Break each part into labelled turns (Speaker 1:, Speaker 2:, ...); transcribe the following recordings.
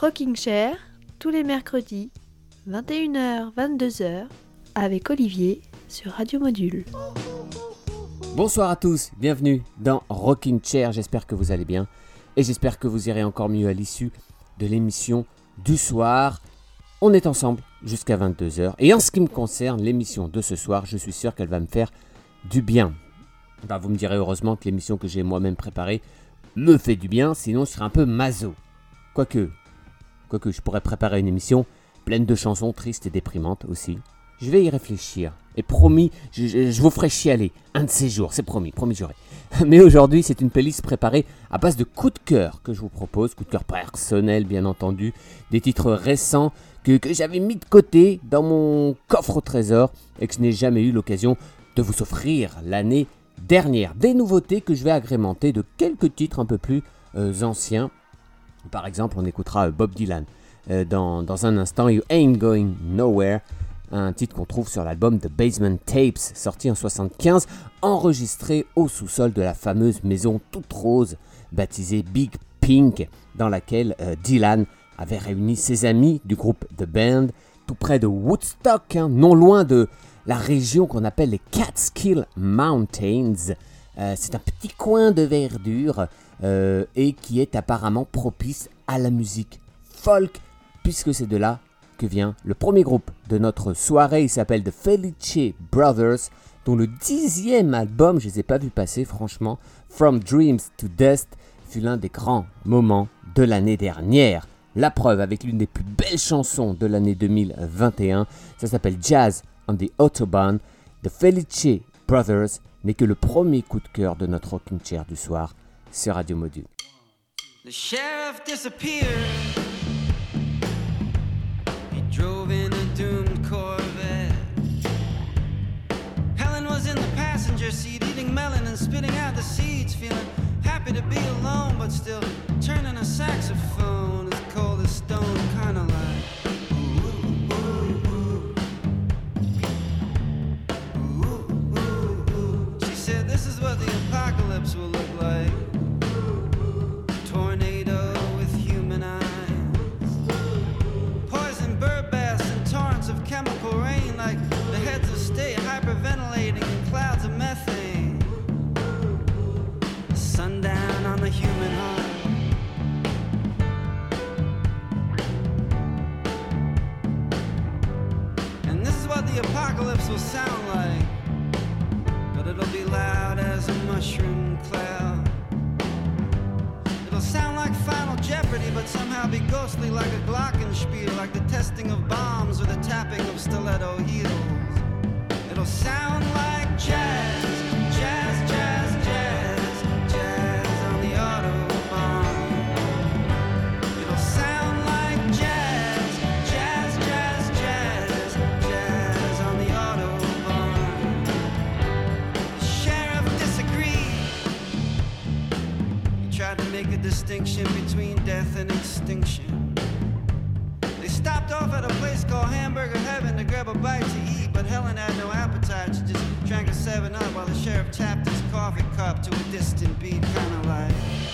Speaker 1: Rocking Chair, tous les mercredis, 21h, 22h, avec Olivier sur Radio Module.
Speaker 2: Bonsoir à tous, bienvenue dans Rocking Chair, j'espère que vous allez bien et j'espère que vous irez encore mieux à l'issue de l'émission du soir. On est ensemble jusqu'à 22h et en ce qui me concerne, l'émission de ce soir, je suis sûr qu'elle va me faire du bien. Bah, vous me direz heureusement que l'émission que j'ai moi-même préparée me fait du bien, sinon je serais un peu maso. Quoique, quoique je pourrais préparer une émission pleine de chansons tristes et déprimantes aussi. Je vais y réfléchir. Et promis, je, vous ferai chialer un de ces jours, c'est promis, promis j'aurai. Mais aujourd'hui, c'est une playlist préparée à base de coups de cœur que je vous propose, coups de cœur personnels bien entendu, des titres récents que, que j'avais mis de côté dans mon coffre au trésor et que je n'ai jamais eu l'occasion de vous offrir l'année dernière. Des nouveautés que je vais agrémenter de quelques titres un peu plus euh, anciens. Par exemple, on écoutera euh, Bob Dylan euh, dans, dans un instant, You Ain't Going Nowhere, un titre qu'on trouve sur l'album The Basement Tapes, sorti en 75, enregistré au sous-sol de la fameuse maison toute rose, baptisée Big Pink, dans laquelle euh, Dylan avait réuni ses amis du groupe The Band, tout près de Woodstock, hein, non loin de la région qu'on appelle les Catskill Mountains. C'est un petit coin de verdure euh, et qui est apparemment propice à la musique folk, puisque c'est de là que vient le premier groupe de notre soirée. Il s'appelle The Felice Brothers, dont le dixième album, je ne les ai pas vus passer franchement, From Dreams to Dust, fut l'un des grands moments de l'année dernière. La preuve avec l'une des plus belles chansons de l'année 2021, ça s'appelle Jazz on the Autobahn. The Felice Brothers n'est que le premier coup de cœur de notre rocking chair du soir sur Radio Module.
Speaker 3: The sheriff disappeared. He drove in a doomed Corvette. Helen was in the passenger seat, eating melon and spitting out the seeds, feeling happy to be alone, but still turning a saxophone as cold as stone, kind of like. She said, This is what the apocalypse will look apocalypse will sound like. But it'll be loud as a mushroom cloud. It'll sound like Final Jeopardy, but somehow be ghostly like a glockenspiel, like the testing of bombs or the tapping of stiletto heels. It'll sound like jazz, distinction between death and extinction. They stopped off at a place called Hamburger Heaven to grab a bite to eat, but Helen had no appetite. She just drank a 7 Up while the sheriff tapped his coffee cup to a distant beat, kinda like.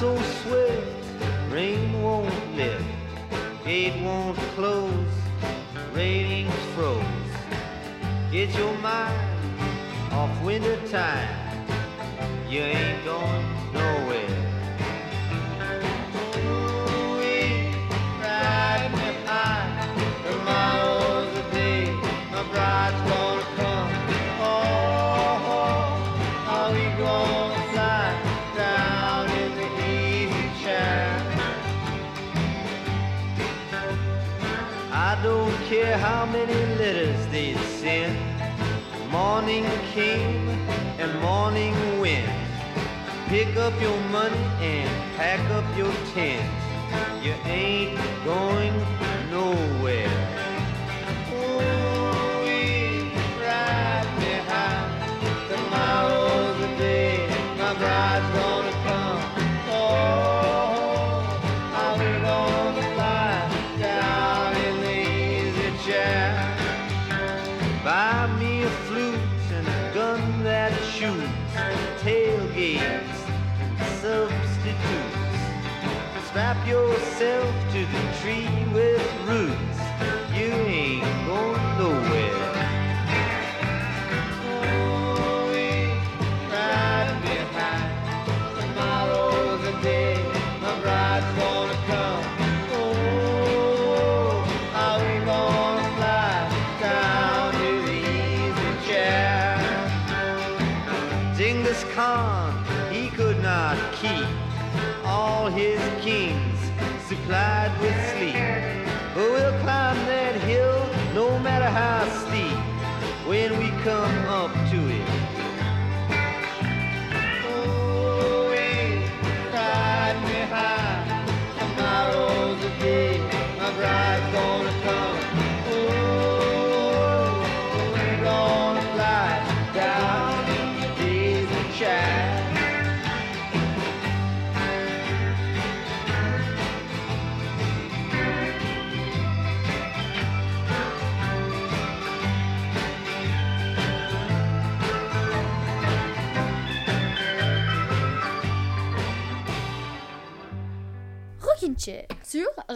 Speaker 4: 走 yourself to the tree with roots.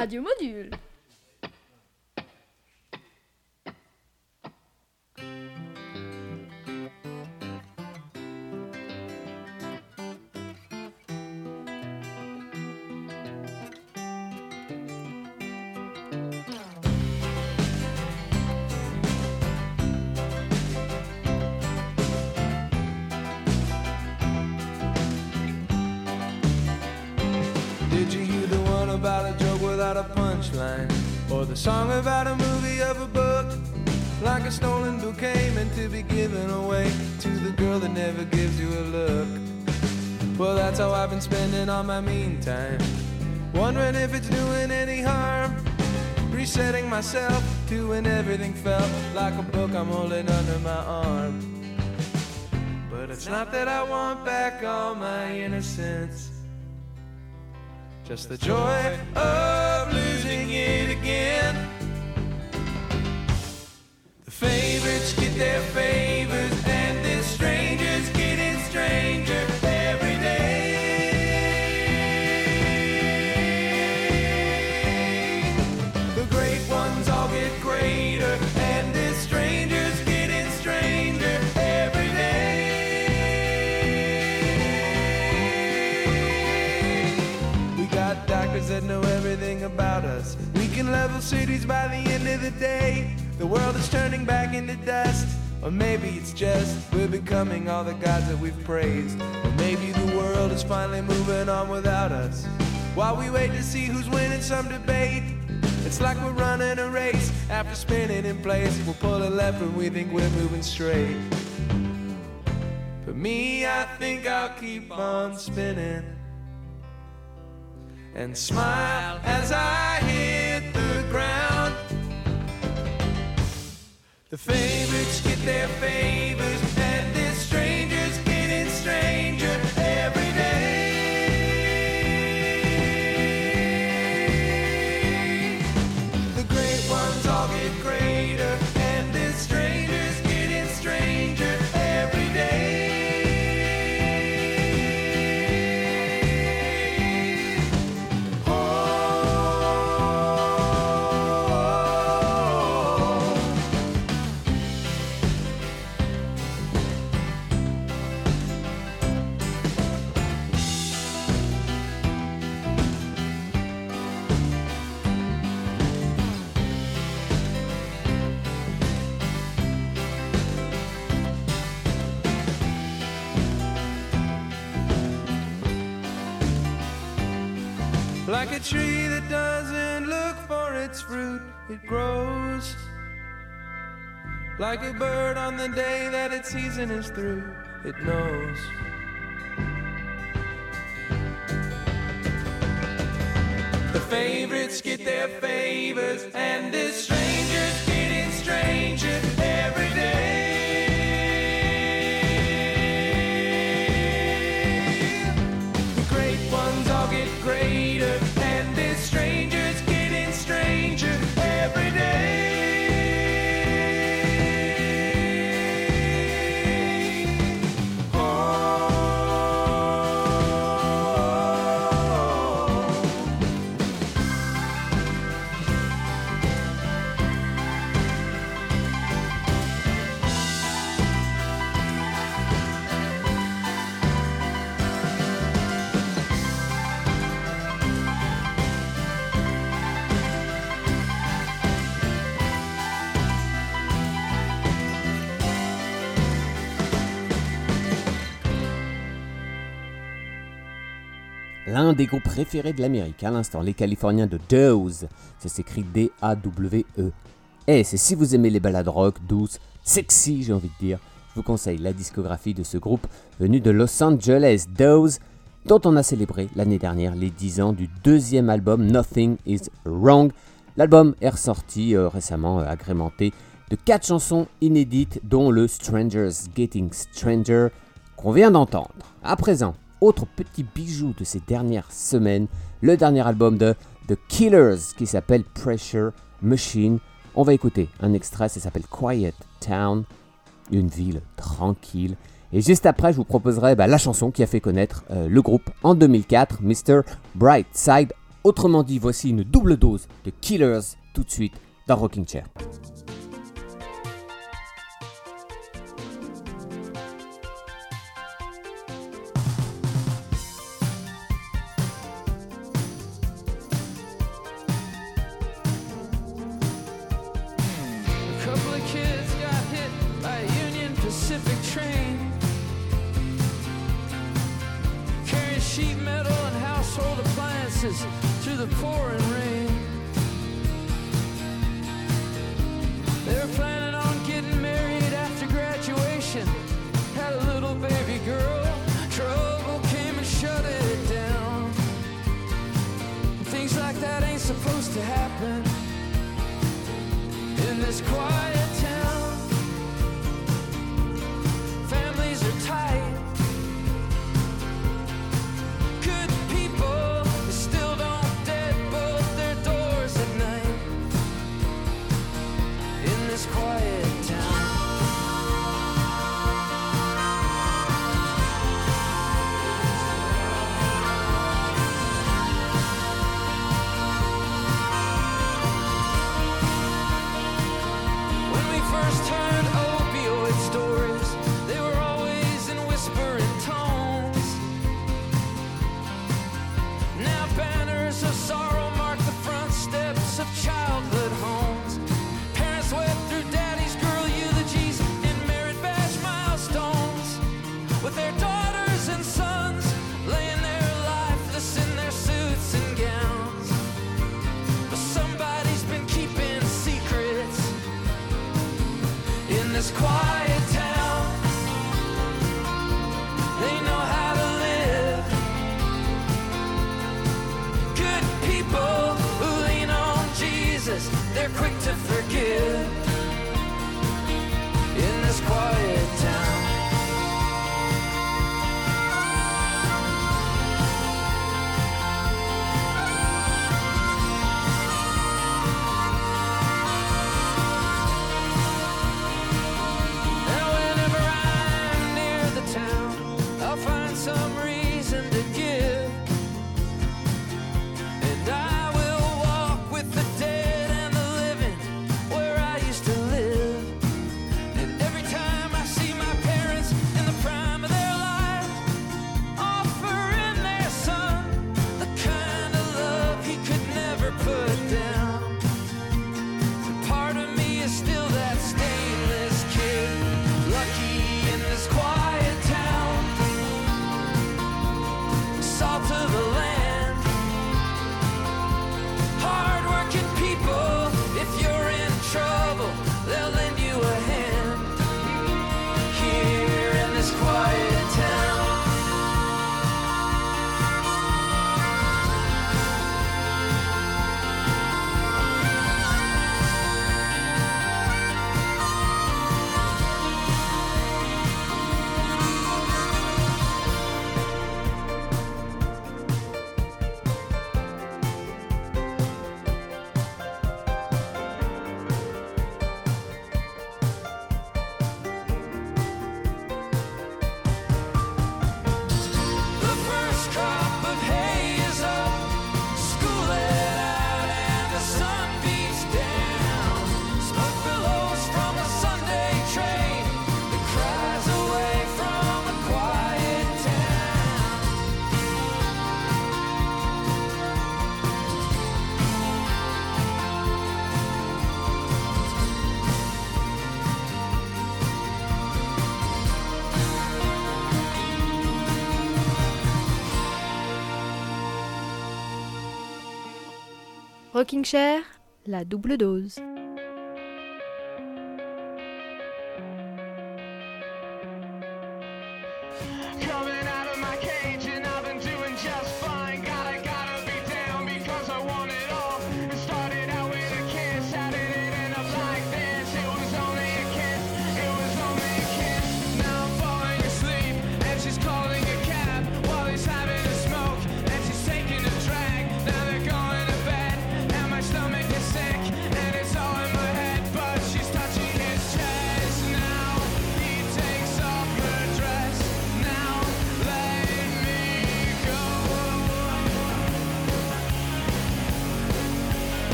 Speaker 5: Radio Module.
Speaker 6: without a punchline, or the song about a movie of a book, like a stolen bouquet meant to be given away to the girl that never gives you a look. Well, that's how I've been spending all my meantime, wondering if it's doing any harm. Resetting myself, to when everything felt like a book I'm holding under my arm. But it's not that I want back all my innocence. Just the joy of losing it again. The favorites get their favors. Level cities by the end of the day. The world is turning back into dust. Or maybe it's just we're becoming all the gods that we've praised. Or maybe the world is finally moving on without us. While we wait to see who's winning some debate. It's like we're running a race. After spinning in place, we're pulling left when we think we're moving straight. For me, I think I'll keep on spinning and smile as I hit The favorites get their favors, Like a tree that doesn't look for its fruit, it grows. Like a bird on the day that its season is through, it knows. The favorites get their favors, and the strangers getting stranger
Speaker 2: des groupes préférés de l'Amérique, à l'instant, les Californiens de Doze. Ça s'écrit D-A-W-E. Et c'est si vous aimez les ballades rock, douces, sexy, j'ai envie de dire, je vous conseille la discographie de ce groupe venu de Los Angeles, Doze, dont on a célébré l'année dernière les 10 ans du deuxième album Nothing Is Wrong. L'album est ressorti euh, récemment, euh, agrémenté de 4 chansons inédites, dont le Strangers Getting Stranger qu'on vient d'entendre. À présent, autre petit bijou de ces dernières semaines, le dernier album de The Killers qui s'appelle Pressure Machine. On va écouter un extrait, ça s'appelle Quiet Town, une ville tranquille. Et juste après, je vous proposerai bah, la chanson qui a fait connaître euh, le groupe en 2004, Mr. Brightside. Autrement dit, voici une double dose de Killers tout de suite dans Rocking Chair.
Speaker 7: Appliances through the pouring rain. They were planning on getting married after graduation. Had a little baby girl. Trouble came and shut it down. Things like that ain't supposed to happen in this quiet Rocking Chair, la double dose.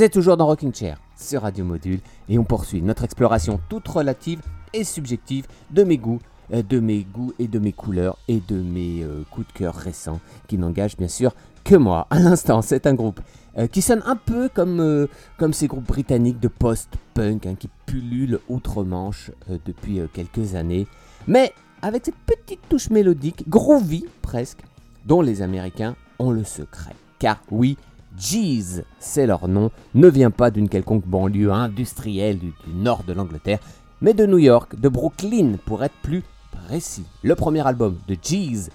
Speaker 2: Vous êtes toujours dans Rocking Chair sur Radio Module et on poursuit notre exploration toute relative et subjective de mes goûts, euh, de mes goûts et de mes couleurs et de mes euh, coups de cœur récents qui n'engagent bien sûr que moi. À l'instant, c'est un groupe euh, qui sonne un peu comme, comme ces groupes britanniques de post-punk hein, qui pullulent outre-Manche depuis quelques années, mais avec cette petite touche mélodique, groovy presque, dont les Américains ont le secret. Car oui, Jeez, c'est leur nom, ne vient pas d'une quelconque banlieue industrielle du, nord de l'Angleterre, mais de New York, de Brooklyn pour être plus précis. Le premier album de Jeez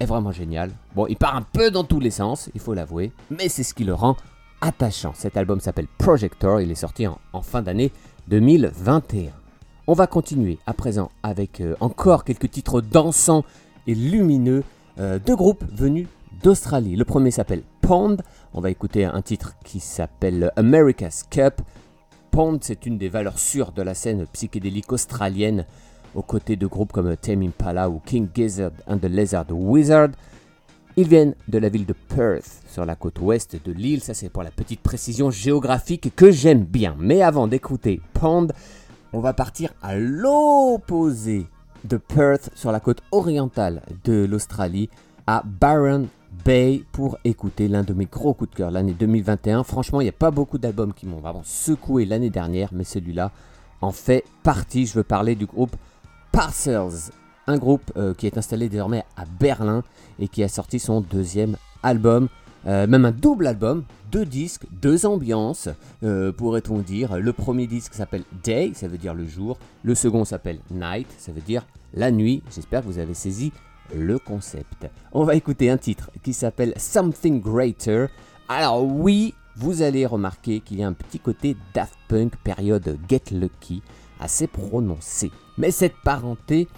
Speaker 2: est vraiment génial. Bon, il part un peu dans tous les sens, il faut l'avouer, mais c'est ce qui le rend attachant. Cet album s'appelle Projector, il est sorti en, en fin d'année 2021. On va continuer à présent avec euh, encore quelques titres dansants et lumineux euh, de groupes venus d'Australie. Le premier s'appelle Pond. On va écouter un titre qui s'appelle America's Cup. Pond, c'est une des valeurs sûres de la scène psychédélique australienne, aux côtés de groupes comme Tame Impala ou King Gizzard and the Lizard Wizard. Ils viennent de la ville de Perth, sur la côte ouest de l'île. Ça, c'est pour la petite précision géographique que j'aime bien. Mais avant d'écouter Pond, on va partir à l'opposé de Perth, sur la côte orientale de l'Australie, à Byron Bay, pour écouter l'un de mes gros coups de cœur l'année 2021. Franchement, il n'y a pas beaucoup d'albums qui m'ont vraiment secoué l'année dernière, mais celui-là en fait partie. Je veux parler du groupe Parcels, un groupe euh, qui est installé désormais à Berlin et qui a sorti son deuxième album, euh, même un double album, deux disques, deux ambiances, euh, pourrait-on dire. Le premier disque s'appelle Day, ça veut dire le jour. Le second s'appelle Night, ça veut dire la nuit. J'espère que vous avez saisi le concept. On va écouter un titre qui s'appelle Something Greater. Alors oui, vous allez remarquer qu'il y a un petit côté Daft Punk période Get Lucky assez prononcé. Mais cette parenté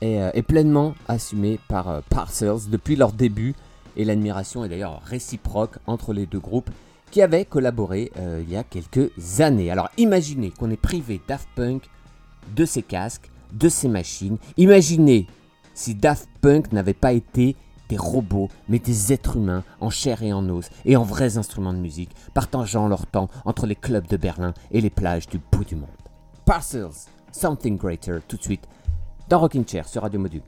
Speaker 2: est, euh, pleinement assumée par euh, Parcels depuis leur début et l'admiration est d'ailleurs réciproque entre les deux groupes qui avaient collaboré euh, il y a quelques années. Alors imaginez qu'on est privé Daft Punk de ses casques, de ses machines. Imaginez si Daft Punk n'avait pas été des robots, mais des êtres humains en chair et en os et en vrais instruments de musique, partageant leur temps entre les clubs de Berlin et les plages du bout du monde. Parcels, Something Greater, tout de suite, dans Rocking Chair sur Radio Module.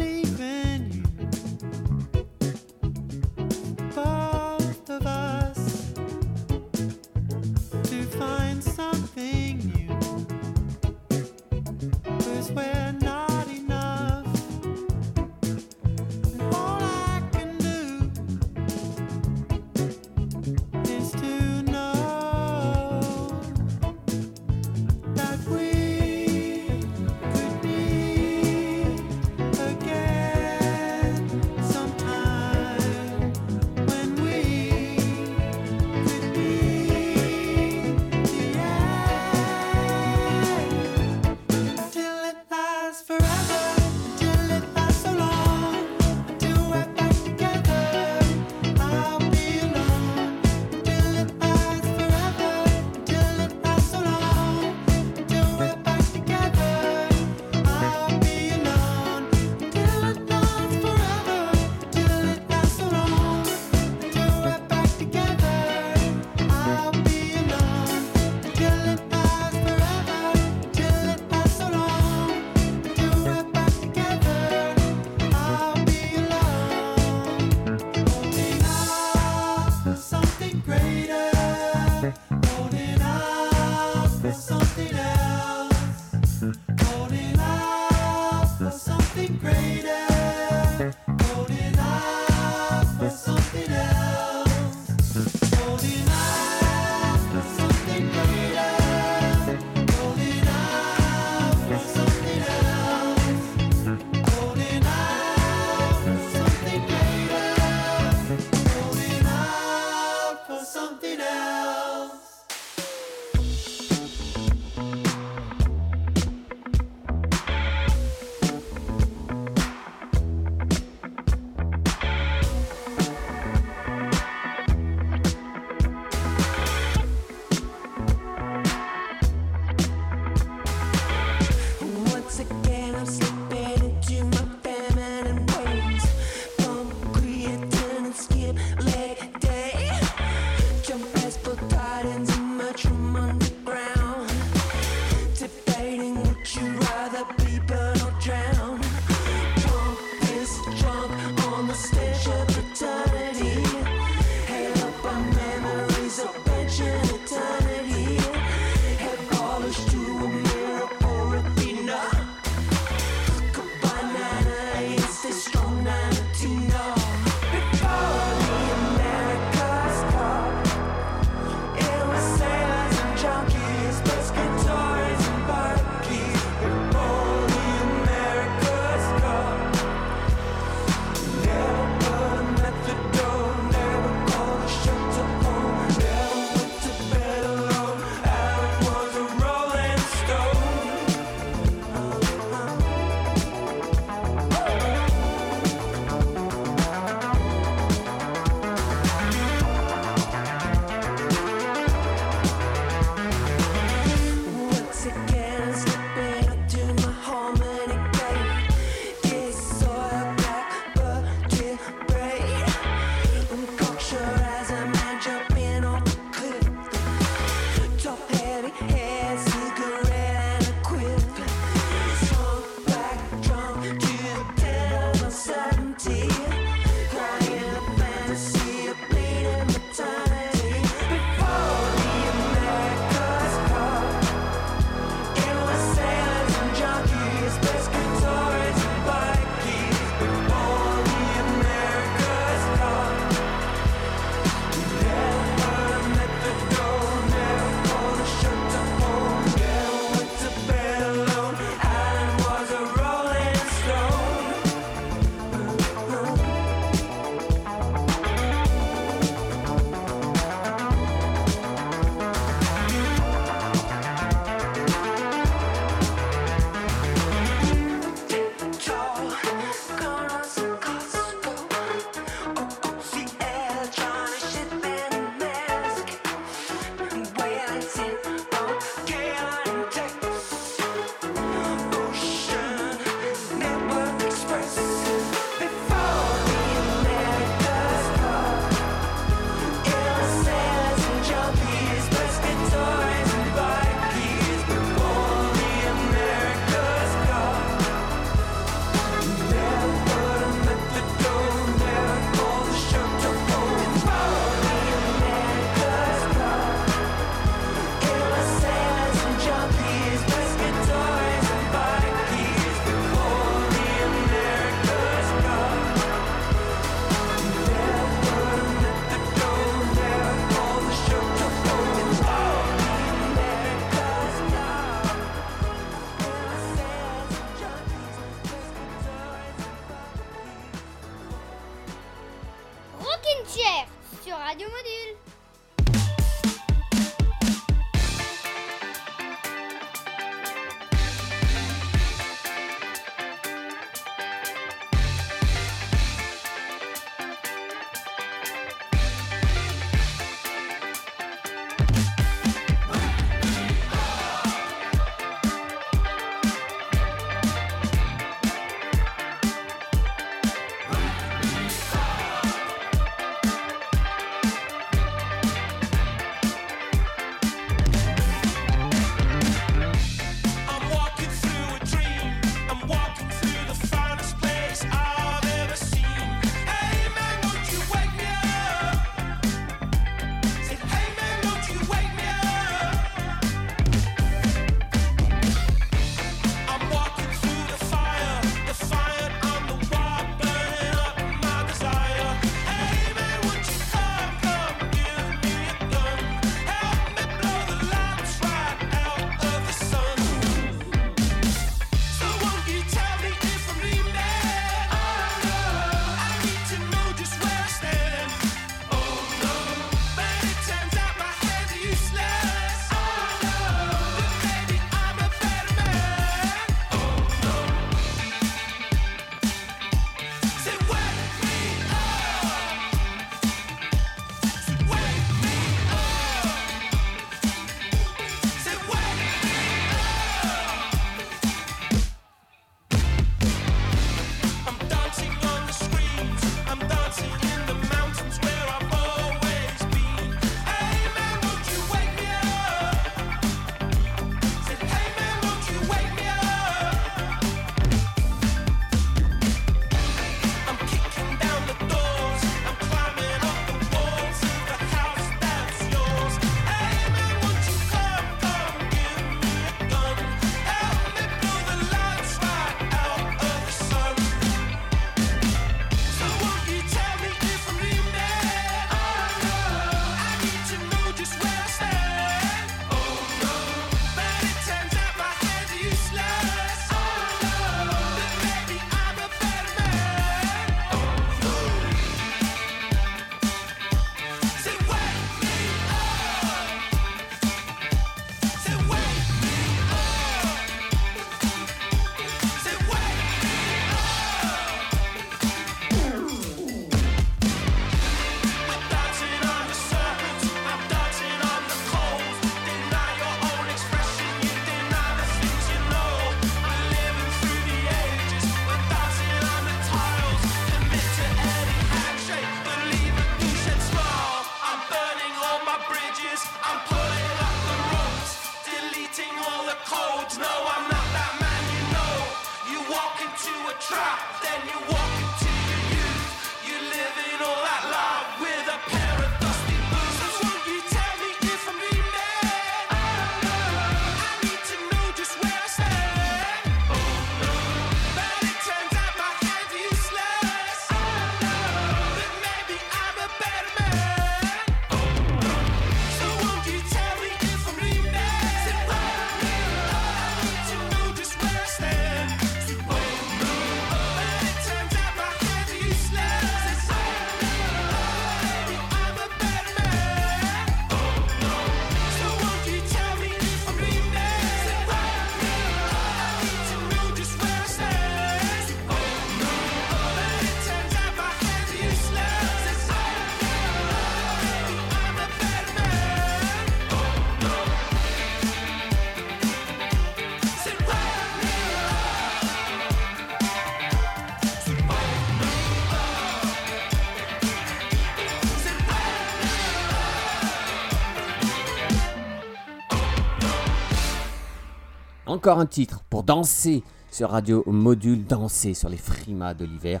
Speaker 2: Encore un titre pour danser sur Radio Module, danser sur les frimas de l'hiver,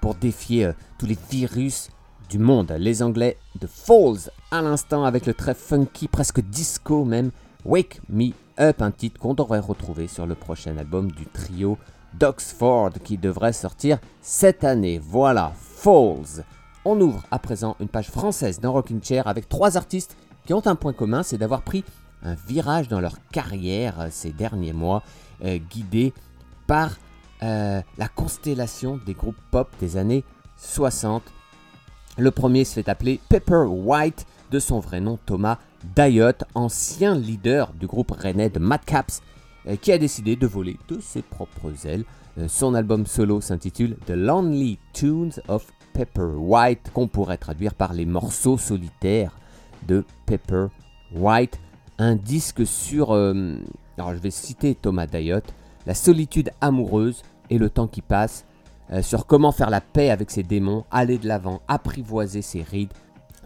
Speaker 2: pour défier euh, tous les virus du monde. Les Anglais de Falls, à l'instant, avec le très funky, presque disco même, Wake Me Up, un titre qu'on devrait retrouver sur le prochain album du trio d'Oxford, qui devrait sortir cette année. Voilà, Falls. On ouvre à présent une page française dans Rocking Chair avec trois artistes qui ont un point commun, c'est d'avoir pris un virage dans leur carrière euh, ces derniers mois, euh, guidés par euh, la constellation des groupes pop des années 60. Le premier se fait appeler Pepper White, de son vrai nom Thomas Dayot, ancien leader du groupe rennais de Madcaps, qui a décidé de voler de ses propres ailes. Son album solo s'intitule The Lonely Tunes of Pepper White, qu'on pourrait traduire par les morceaux solitaires de Pepper White. Un disque sur, euh, alors je vais citer Thomas Dayot, la solitude amoureuse et le temps qui passe, euh, sur comment faire la paix avec ses démons, aller de l'avant, apprivoiser ses rides.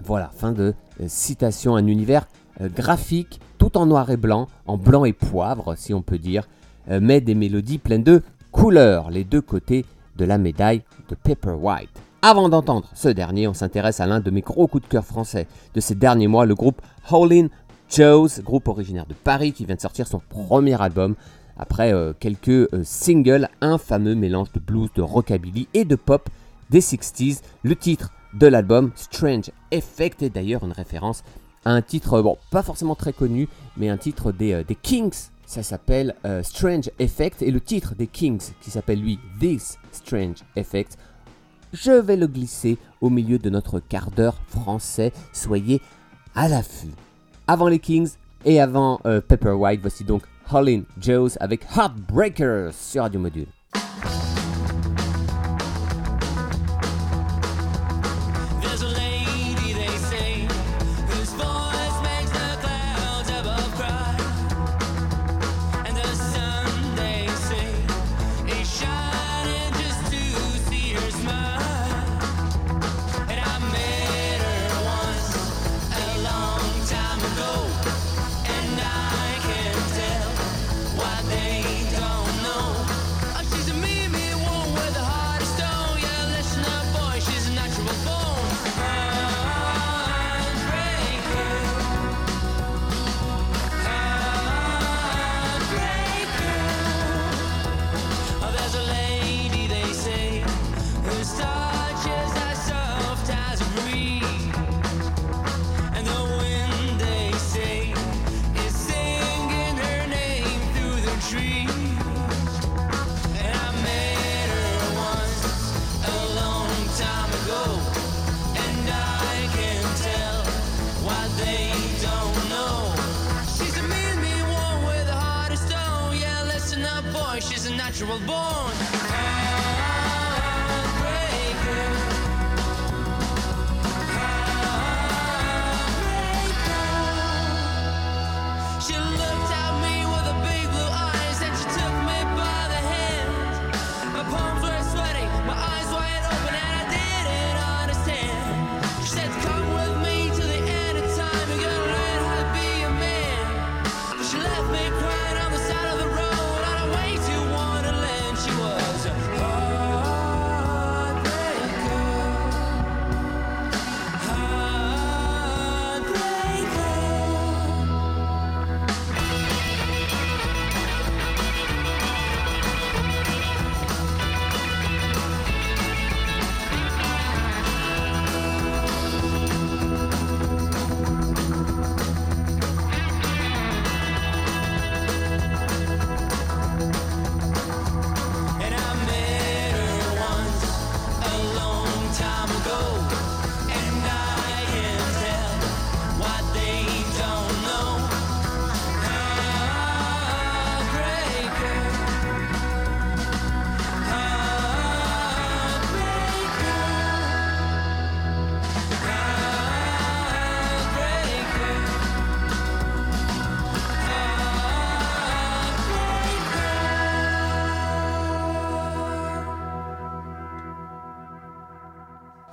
Speaker 2: Voilà, fin de euh, citation, un univers graphique, tout en noir et blanc, en blanc et poivre, si on peut dire, mais des mélodies pleines de couleurs, les deux côtés de la médaille de Pepper White. Avant d'entendre ce dernier, on s'intéresse à l'un de mes gros coups de cœur français de ces derniers mois, le groupe Howlin' Joe's, groupe originaire de Paris qui vient de sortir son premier album après euh, quelques euh, singles, un fameux mélange de blues, de rockabilly et de pop des 60s. Le titre de l'album, Strange Effect, est d'ailleurs une référence à un titre, bon, pas forcément très connu, mais un titre des, euh, des Kings. Ça s'appelle Strange Effect et le titre des Kings, qui s'appelle lui This Strange Effect, je vais le glisser au milieu de notre quart d'heure français. Soyez à l'affût. Avant les Kings et avant euh, Pepper White, voici donc Holland Joes avec Heartbreakers sur Radio Module.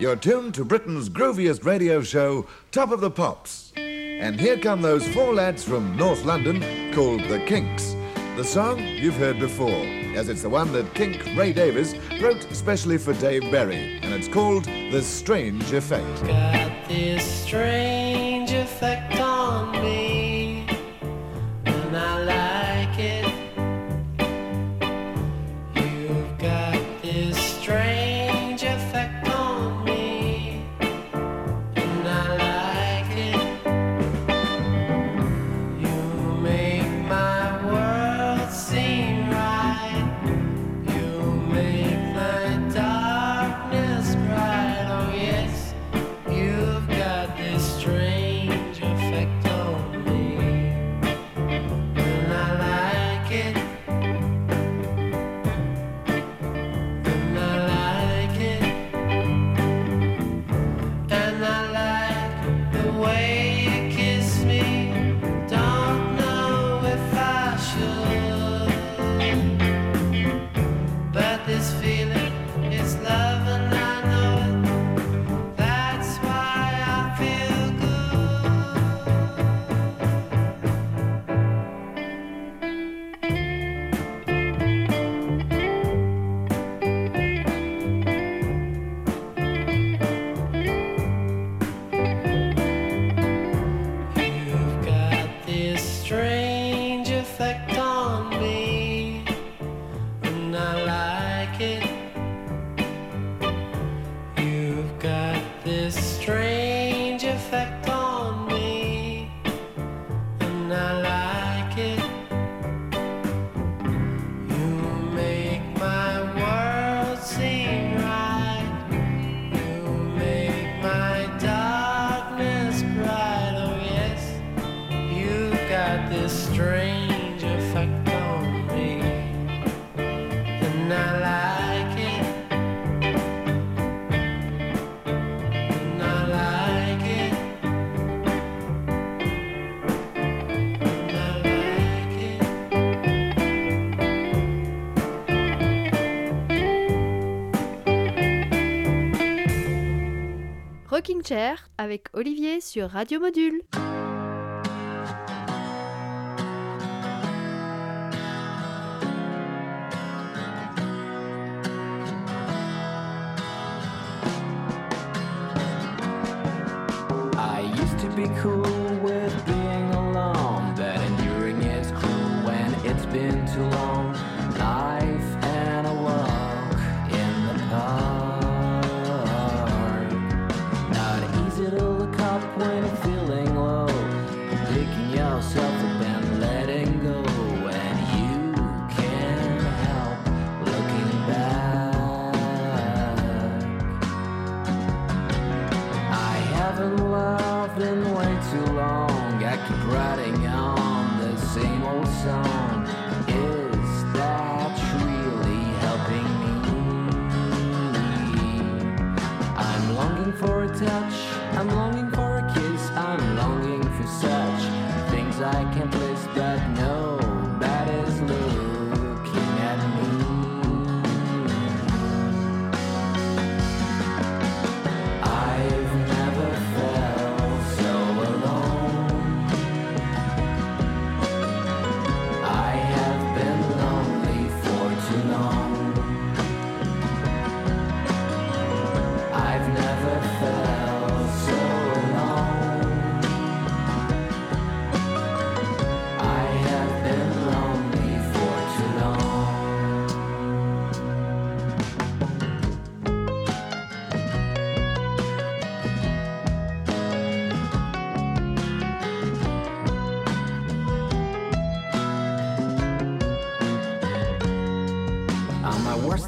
Speaker 7: You're
Speaker 8: tuned to Britain's grooviest radio show, Top of the Pops. And here come those four lads from North London called The Kinks. The song you've heard before, as it's the one that Kink Ray Davis wrote specially for Dave Berry, and it's called The Strange Effect.
Speaker 6: Got this strange
Speaker 7: Rocking Chair avec Olivier sur Radio Module.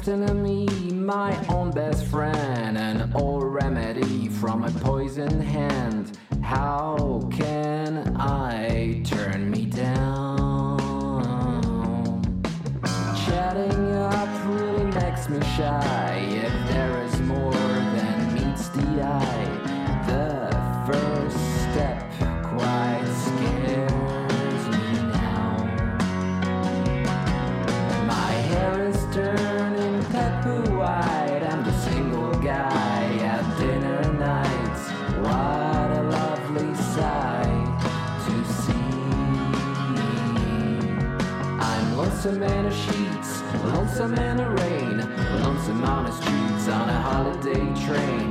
Speaker 9: worst enemy, my own best friend, an old remedy from a poisoned hand. How can
Speaker 7: Lonesome in her sheets, lonesome in the rain, lonesome on the streets on a holiday train.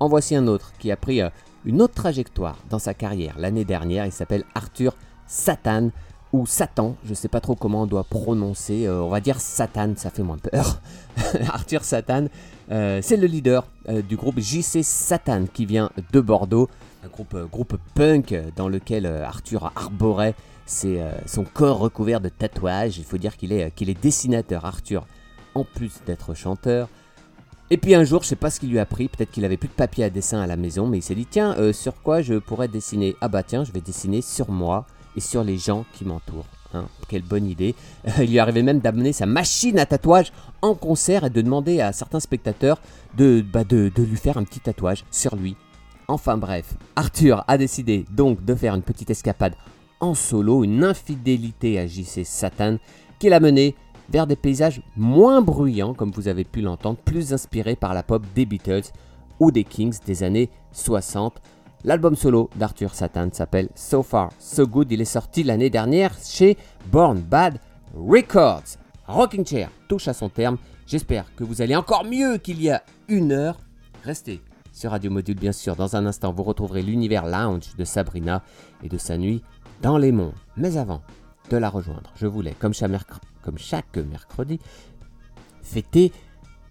Speaker 2: En voici un autre qui a pris euh, une autre trajectoire dans sa carrière l'année dernière. Il s'appelle Arthur Satan ou Satan, je sais pas trop comment on doit prononcer, euh, on va dire Satan, ça fait moins peur. Arthur Satan, euh, c'est le leader du groupe JC Satan qui vient de Bordeaux, un groupe, punk dans lequel Arthur arborait son corps recouvert de tatouages. Il faut dire qu'il est dessinateur, Arthur, en plus d'être chanteur. Et puis un jour, je sais pas ce qu'il lui a pris, peut-être qu'il avait plus de papier à dessin à la maison, mais il s'est dit tiens, euh, sur quoi je pourrais dessiner? Ah bah tiens, je vais dessiner sur moi et sur les gens qui m'entourent. Hein, quelle bonne idée. il lui arrivait même d'amener sa machine à tatouage en concert et de demander à certains spectateurs de, bah, de, lui faire un petit tatouage sur lui. Enfin bref, Arthur a décidé donc de faire une petite escapade en solo, une infidélité à JC Satan qui l'a mené vers des paysages moins bruyants, comme vous avez pu l'entendre, plus inspirés par la pop des Beatles ou des Kings des années 60. L'album solo d'Arthur Satan s'appelle So Far So Good. Il est sorti l'année dernière chez Born Bad Records. Rocking Chair touche à son terme. J'espère que vous allez encore mieux qu'il y a une heure. Restez sur Radio Module, bien sûr. Dans un instant, vous retrouverez l'univers lounge de Sabrina et de sa nuit dans les monts. Mais avant de la rejoindre, je voulais, comme chaque, mercredi, comme chaque mercredi, fêter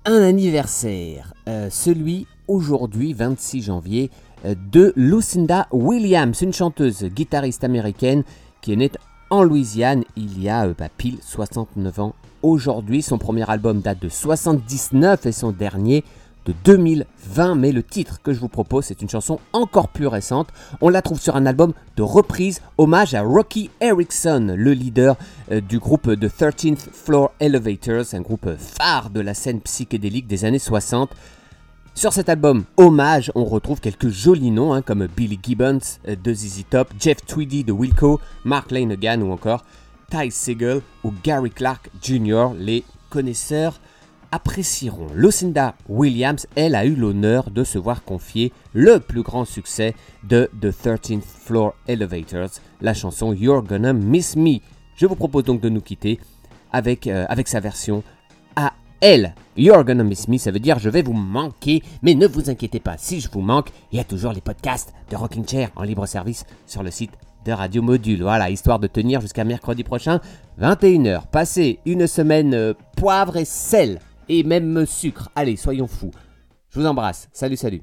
Speaker 2: un anniversaire. Euh, celui aujourd'hui, 26 janvier, euh, de Lucinda Williams, une chanteuse guitariste américaine qui est née en Louisiane il y a euh, bah, pile 69 ans aujourd'hui. Son premier album date de 79 et son dernier de 2020. Mais le titre que je vous propose, c'est une chanson encore plus récente. On la trouve sur un album de reprise, hommage à Rocky Erickson, le leader euh, du groupe de 13th Floor Elevators, un groupe phare de la scène psychédélique des années 60. Sur cet album Hommage, on retrouve quelques jolis noms hein, comme Billy Gibbons euh, de ZZ Top, Jeff Tweedy de Wilco, Mark Lanegan ou encore Ty Segall ou Gary Clark Jr. Les connaisseurs apprécieront. Lucinda Williams, elle a eu l'honneur de se voir confier le plus grand succès de The 13th Floor Elevators, la chanson You're Gonna Miss Me. Je vous propose donc de nous quitter avec, euh, avec sa version à elle. You're gonna miss me, ça veut dire je vais vous manquer, mais ne vous inquiétez pas, si je vous manque, il y a toujours les podcasts de Rocking Chair en libre service sur le site de Radio Module. Voilà, histoire de tenir jusqu'à mercredi prochain, 21h. Passez une semaine euh, poivre et sel, et même sucre. Allez, soyons fous. Je vous embrasse. Salut, salut.